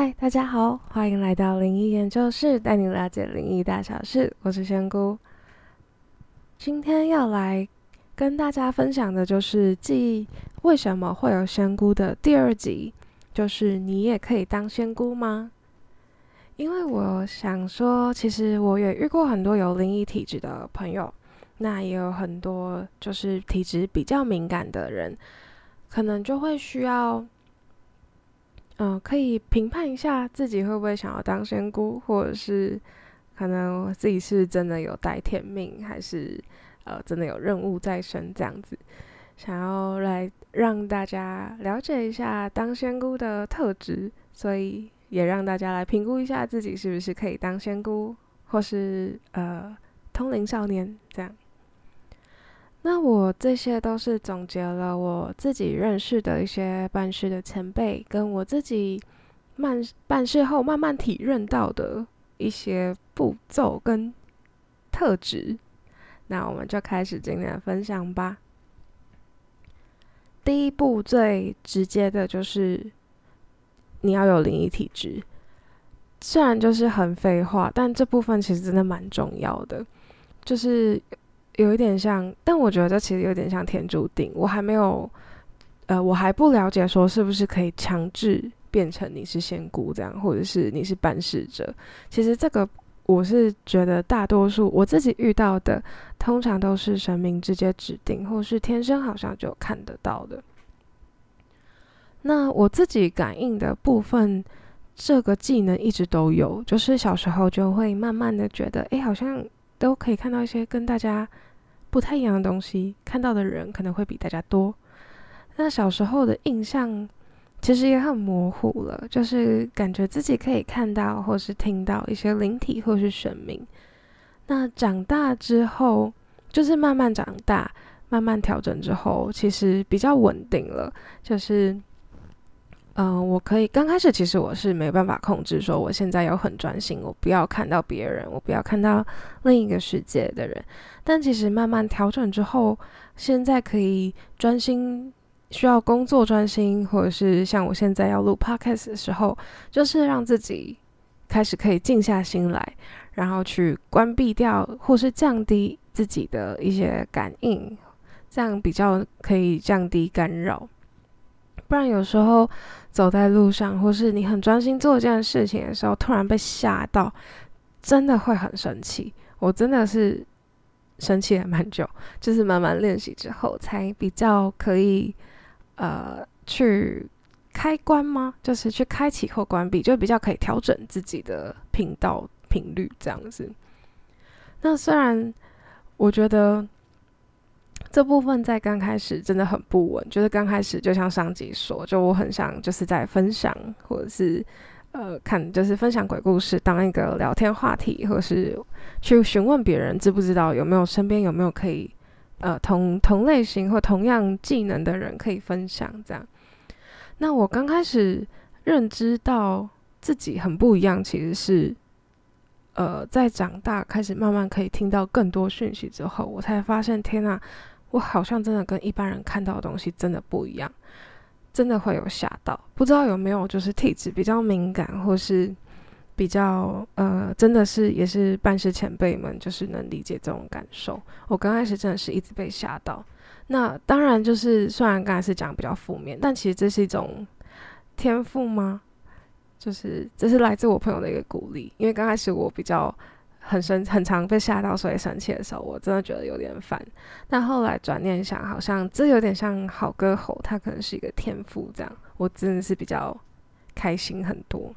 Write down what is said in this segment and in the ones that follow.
嗨，大家好，欢迎来到灵异研究室，带你了解灵异大小事。我是仙姑，今天要来跟大家分享的就是《记忆为什么会有仙姑》的第二集，就是你也可以当仙姑吗？因为我想说，其实我也遇过很多有灵异体质的朋友，那也有很多就是体质比较敏感的人，可能就会需要。嗯，可以评判一下自己会不会想要当仙姑，或者是可能自己是真的有带天命，还是呃真的有任务在身这样子，想要来让大家了解一下当仙姑的特质，所以也让大家来评估一下自己是不是可以当仙姑，或是呃通灵少年这样。那我这些都是总结了我自己认识的一些办事的前辈，跟我自己慢办事后慢慢体认到的一些步骤跟特质。那我们就开始今天的分享吧。第一步最直接的就是你要有灵异体质，虽然就是很废话，但这部分其实真的蛮重要的，就是。有一点像，但我觉得这其实有点像天注定。我还没有，呃，我还不了解说是不是可以强制变成你是仙姑这样，或者是你是办事者。其实这个我是觉得大多数我自己遇到的，通常都是神明直接指定，或是天生好像就看得到的。那我自己感应的部分，这个技能一直都有，就是小时候就会慢慢的觉得，哎，好像都可以看到一些跟大家。不太一样的东西，看到的人可能会比大家多。那小时候的印象其实也很模糊了，就是感觉自己可以看到或是听到一些灵体或是神明。那长大之后，就是慢慢长大，慢慢调整之后，其实比较稳定了，就是。嗯，我可以刚开始其实我是没办法控制，说我现在有很专心，我不要看到别人，我不要看到另一个世界的人。但其实慢慢调整之后，现在可以专心，需要工作专心，或者是像我现在要录 podcast 的时候，就是让自己开始可以静下心来，然后去关闭掉或是降低自己的一些感应，这样比较可以降低干扰。不然有时候走在路上，或是你很专心做一件事情的时候，突然被吓到，真的会很生气。我真的是生气了蛮久，就是慢慢练习之后，才比较可以呃去开关吗？就是去开启或关闭，就比较可以调整自己的频道频率这样子。那虽然我觉得。这部分在刚开始真的很不稳，就是刚开始就像上集说，就我很想就是在分享或者是呃看，就是分享鬼故事当一个聊天话题，或是去询问别人知不知道有没有身边有没有可以呃同同类型或同样技能的人可以分享这样。那我刚开始认知到自己很不一样，其实是呃在长大开始慢慢可以听到更多讯息之后，我才发现天呐！我好像真的跟一般人看到的东西真的不一样，真的会有吓到。不知道有没有就是体质比较敏感，或是比较呃，真的是也是办事前辈们就是能理解这种感受。我刚开始真的是一直被吓到。那当然就是虽然刚才是讲比较负面，但其实这是一种天赋吗？就是这是来自我朋友的一个鼓励，因为刚开始我比较。很生很常被吓到，所以生气的时候，我真的觉得有点烦。但后来转念想，好像这有点像好歌喉，它可能是一个天赋，这样我真的是比较开心很多。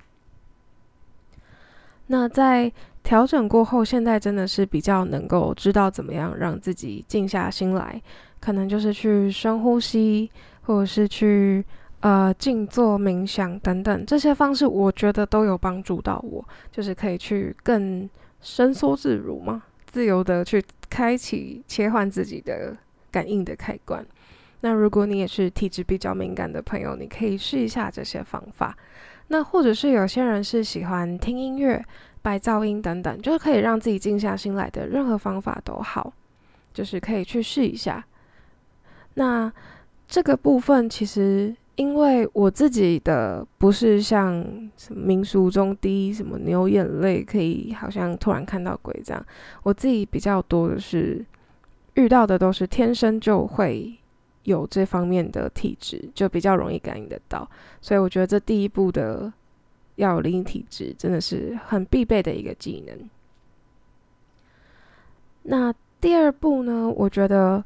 那在调整过后，现在真的是比较能够知道怎么样让自己静下心来，可能就是去深呼吸，或者是去呃静坐冥想等等这些方式，我觉得都有帮助到我，就是可以去更。伸缩自如吗？自由的去开启、切换自己的感应的开关。那如果你也是体质比较敏感的朋友，你可以试一下这些方法。那或者是有些人是喜欢听音乐、白噪音等等，就是可以让自己静下心来的任何方法都好，就是可以去试一下。那这个部分其实因为我自己的不是像什么民俗中滴什么牛眼泪可以好像突然看到鬼这样，我自己比较多的是遇到的都是天生就会有这方面的体质，就比较容易感应得到，所以我觉得这第一步的要有灵异体质真的是很必备的一个技能。那第二步呢？我觉得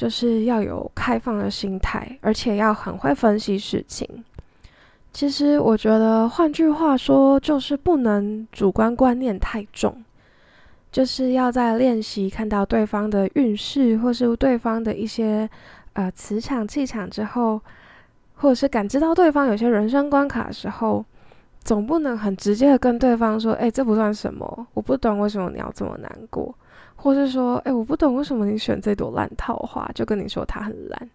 就是要有开放的心态，而且要很会分析事情。其实我觉得，换句话说，就是不能主观观念太重，就是要在练习看到对方的运势，或是对方的一些呃磁场气场之后，或者是感知到对方有些人生关卡的时候，总不能很直接的跟对方说：“哎，这不算什么，我不懂为什么你要这么难过。”或是说，哎，我不懂为什么你选这朵烂桃花，就跟你说它很烂，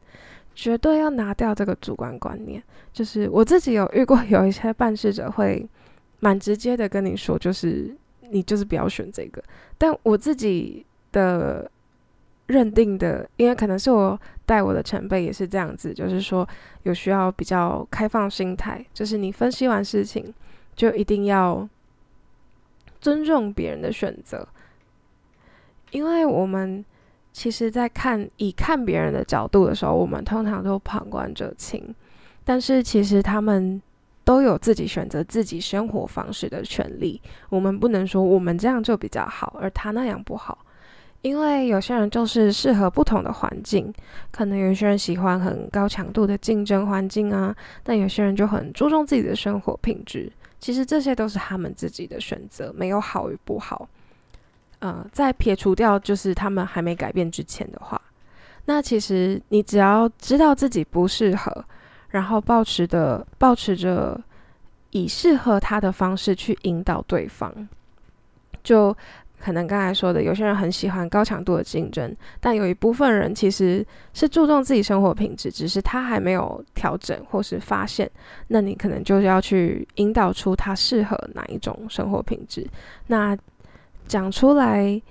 绝对要拿掉这个主观观念。就是我自己有遇过有一些办事者会蛮直接的跟你说，就是你就是不要选这个。但我自己的认定的，因为可能是我带我的前辈也是这样子，就是说有需要比较开放心态，就是你分析完事情就一定要尊重别人的选择。因为我们其实，在看以看别人的角度的时候，我们通常都旁观者清。但是，其实他们都有自己选择自己生活方式的权利。我们不能说我们这样就比较好，而他那样不好。因为有些人就是适合不同的环境，可能有些人喜欢很高强度的竞争环境啊，但有些人就很注重自己的生活品质。其实这些都是他们自己的选择，没有好与不好。呃，在撇除掉就是他们还没改变之前的话，那其实你只要知道自己不适合，然后保持的保持着以适合他的方式去引导对方，就可能刚才说的，有些人很喜欢高强度的竞争，但有一部分人其实是注重自己生活品质，只是他还没有调整或是发现，那你可能就要去引导出他适合哪一种生活品质，那。讲出来，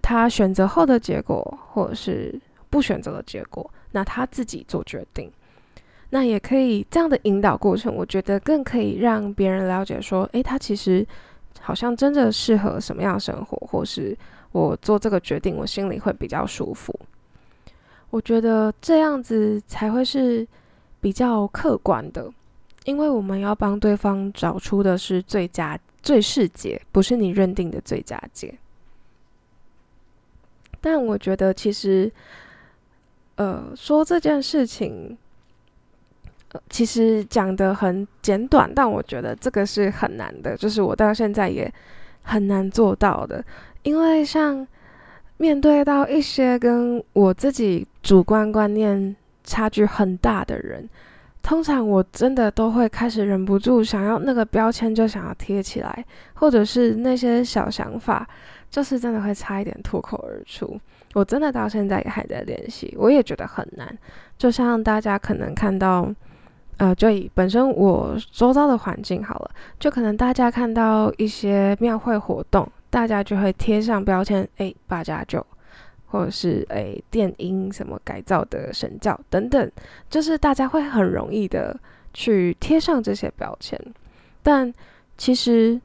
他选择后的结果，或者是不选择的结果，那他自己做决定。那也可以这样的引导过程，我觉得更可以让别人了解说，诶，他其实好像真的适合什么样的生活，或是我做这个决定，我心里会比较舒服。我觉得这样子才会是比较客观的，因为我们要帮对方找出的是最佳。最适解不是你认定的最佳解，但我觉得其实，呃，说这件事情，呃，其实讲的很简短，但我觉得这个是很难的，就是我到现在也很难做到的，因为像面对到一些跟我自己主观观念差距很大的人。通常我真的都会开始忍不住想要那个标签，就想要贴起来，或者是那些小想法，就是真的会差一点脱口而出。我真的到现在也还在练习，我也觉得很难。就像大家可能看到，呃，就以本身我周遭的环境好了，就可能大家看到一些庙会活动，大家就会贴上标签，哎，八家酒。或者是诶电音什么改造的神教等等，就是大家会很容易的去贴上这些标签。但其实，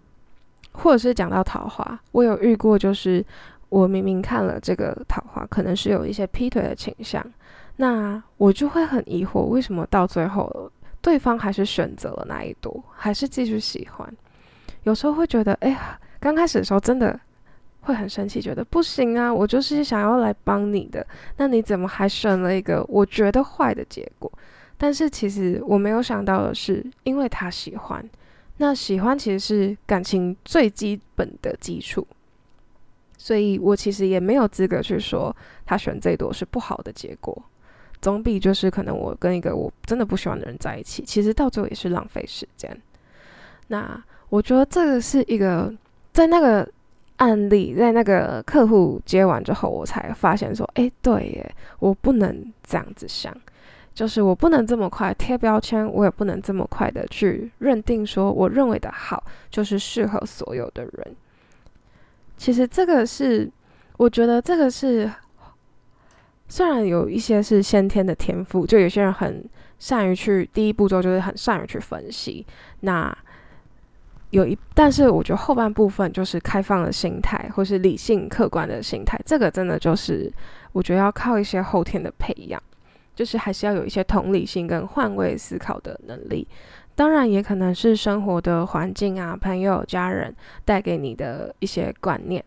或者是讲到桃花，我有遇过，就是我明明看了这个桃花，可能是有一些劈腿的倾向，那我就会很疑惑，为什么到最后对方还是选择了那一朵，还是继续喜欢？有时候会觉得，哎呀，刚开始的时候真的。会很生气，觉得不行啊！我就是想要来帮你的，那你怎么还选了一个我觉得坏的结果？但是其实我没有想到的是，因为他喜欢，那喜欢其实是感情最基本的基础，所以我其实也没有资格去说他选这朵是不好的结果，总比就是可能我跟一个我真的不喜欢的人在一起，其实到最后也是浪费时间。那我觉得这个是一个在那个。案例在那个客户接完之后，我才发现说，哎，对耶，我不能这样子想，就是我不能这么快贴标签，我也不能这么快的去认定说，我认为的好就是适合所有的人。其实这个是，我觉得这个是虽然有一些是先天的天赋，就有些人很善于去第一步骤就是很善于去分析。那有一，但是我觉得后半部分就是开放的心态，或是理性客观的心态，这个真的就是我觉得要靠一些后天的培养，就是还是要有一些同理心跟换位思考的能力。当然，也可能是生活的环境啊、朋友、家人带给你的一些观念，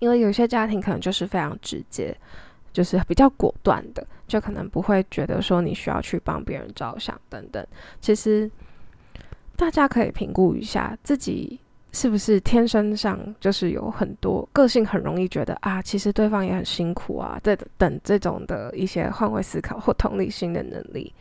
因为有些家庭可能就是非常直接，就是比较果断的，就可能不会觉得说你需要去帮别人着想等等。其实大家可以评估一下自己是不是天生上就是有很多个性，很容易觉得啊，其实对方也很辛苦啊，这等这种的一些换位思考或同理心的能力。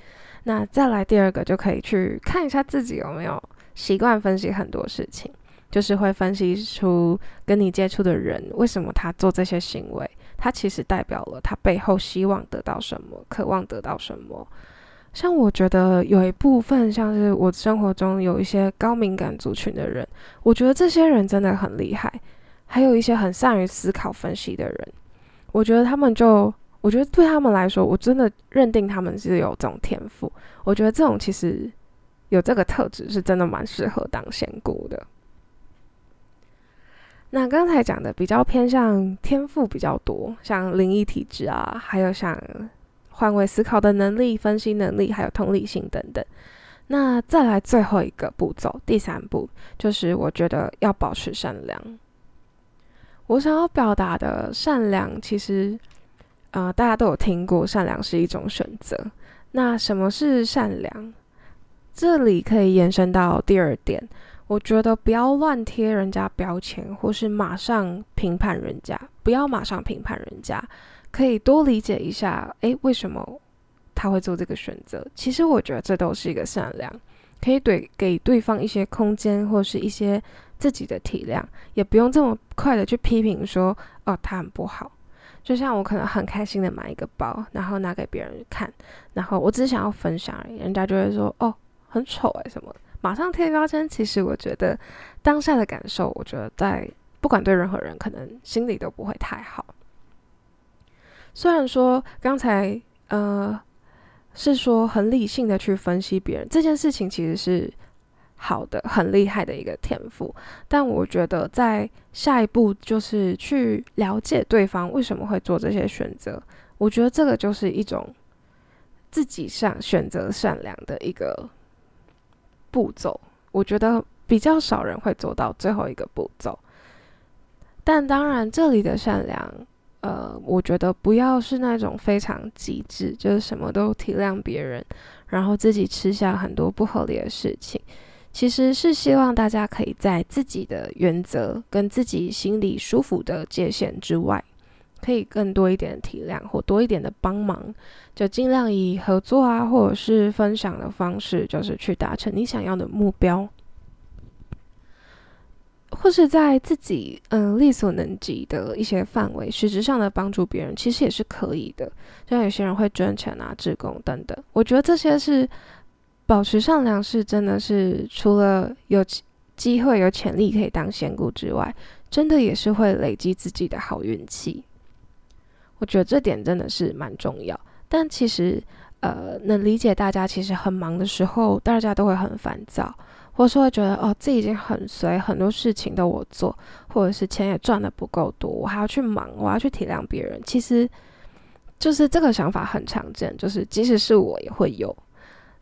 那再来第二个，就可以去看一下自己有没有习惯分析很多事情，就是会分析出跟你接触的人为什么他做这些行为，他其实代表了他背后希望得到什么，渴望得到什么。像我觉得有一部分，像是我生活中有一些高敏感族群的人，我觉得这些人真的很厉害，还有一些很善于思考分析的人，我觉得他们就。我觉得对他们来说，我真的认定他们是有这种天赋。我觉得这种其实有这个特质，是真的蛮适合当仙姑的。那刚才讲的比较偏向天赋比较多，像灵异体质啊，还有像换位思考的能力、分析能力，还有同理心等等。那再来最后一个步骤，第三步就是我觉得要保持善良。我想要表达的善良，其实。呃，大家都有听过，善良是一种选择。那什么是善良？这里可以延伸到第二点，我觉得不要乱贴人家标签，或是马上评判人家。不要马上评判人家，可以多理解一下，诶，为什么他会做这个选择？其实我觉得这都是一个善良，可以对给对方一些空间，或是一些自己的体谅，也不用这么快的去批评说，哦，他很不好。就像我可能很开心的买一个包，然后拿给别人看，然后我只想要分享而已，人家就会说哦很丑哎什么，马上贴标签。其实我觉得当下的感受，我觉得在不管对任何人，可能心里都不会太好。虽然说刚才呃是说很理性的去分析别人这件事情，其实是。好的，很厉害的一个天赋，但我觉得在下一步就是去了解对方为什么会做这些选择。我觉得这个就是一种自己善选择善良的一个步骤。我觉得比较少人会做到最后一个步骤。但当然，这里的善良，呃，我觉得不要是那种非常极致，就是什么都体谅别人，然后自己吃下很多不合理的事情。其实是希望大家可以在自己的原则跟自己心里舒服的界限之外，可以更多一点体谅或多一点的帮忙，就尽量以合作啊或者是分享的方式，就是去达成你想要的目标，或是在自己嗯力所能及的一些范围，实质上的帮助别人，其实也是可以的。像有些人会捐钱啊、志工等等，我觉得这些是。保持善良是真的是除了有机会、有潜力可以当仙姑之外，真的也是会累积自己的好运气。我觉得这点真的是蛮重要。但其实，呃，能理解大家其实很忙的时候，大家都会很烦躁，或是会觉得哦，自己已经很随，很多事情都我做，或者是钱也赚的不够多，我还要去忙，我要去体谅别人。其实，就是这个想法很常见，就是即使是我也会有。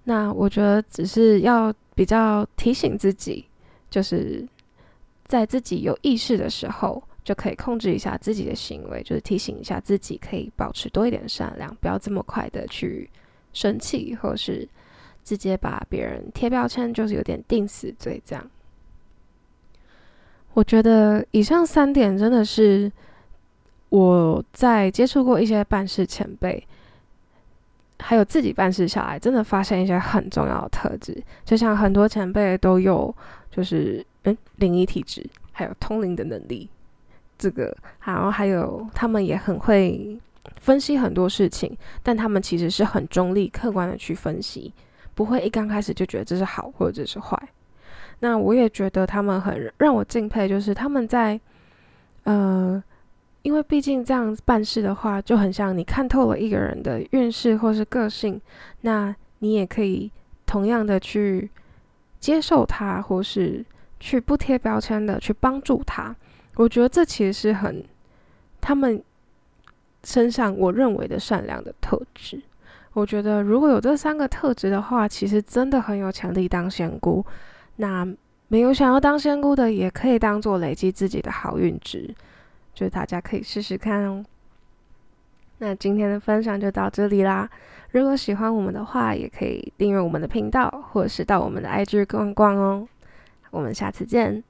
那我觉得只是要比较提醒自己，就是在自己有意识的时候，就可以控制一下自己的行为，就是提醒一下自己，可以保持多一点善良，不要这么快的去生气，或是直接把别人贴标签，就是有点定死罪这样。我觉得以上三点真的是我在接触过一些办事前辈。还有自己办事下来，真的发现一些很重要的特质，就像很多前辈都有，就是嗯灵异体质，还有通灵的能力，这个，然后还有他们也很会分析很多事情，但他们其实是很中立、客观的去分析，不会一刚开始就觉得这是好或者是坏。那我也觉得他们很让我敬佩，就是他们在呃因为毕竟这样办事的话，就很像你看透了一个人的运势或是个性，那你也可以同样的去接受他，或是去不贴标签的去帮助他。我觉得这其实是很他们身上我认为的善良的特质。我觉得如果有这三个特质的话，其实真的很有潜力当仙姑。那没有想要当仙姑的，也可以当做累积自己的好运值。就大家可以试试看哦。那今天的分享就到这里啦。如果喜欢我们的话，也可以订阅我们的频道，或者是到我们的 IG 逛逛哦。我们下次见。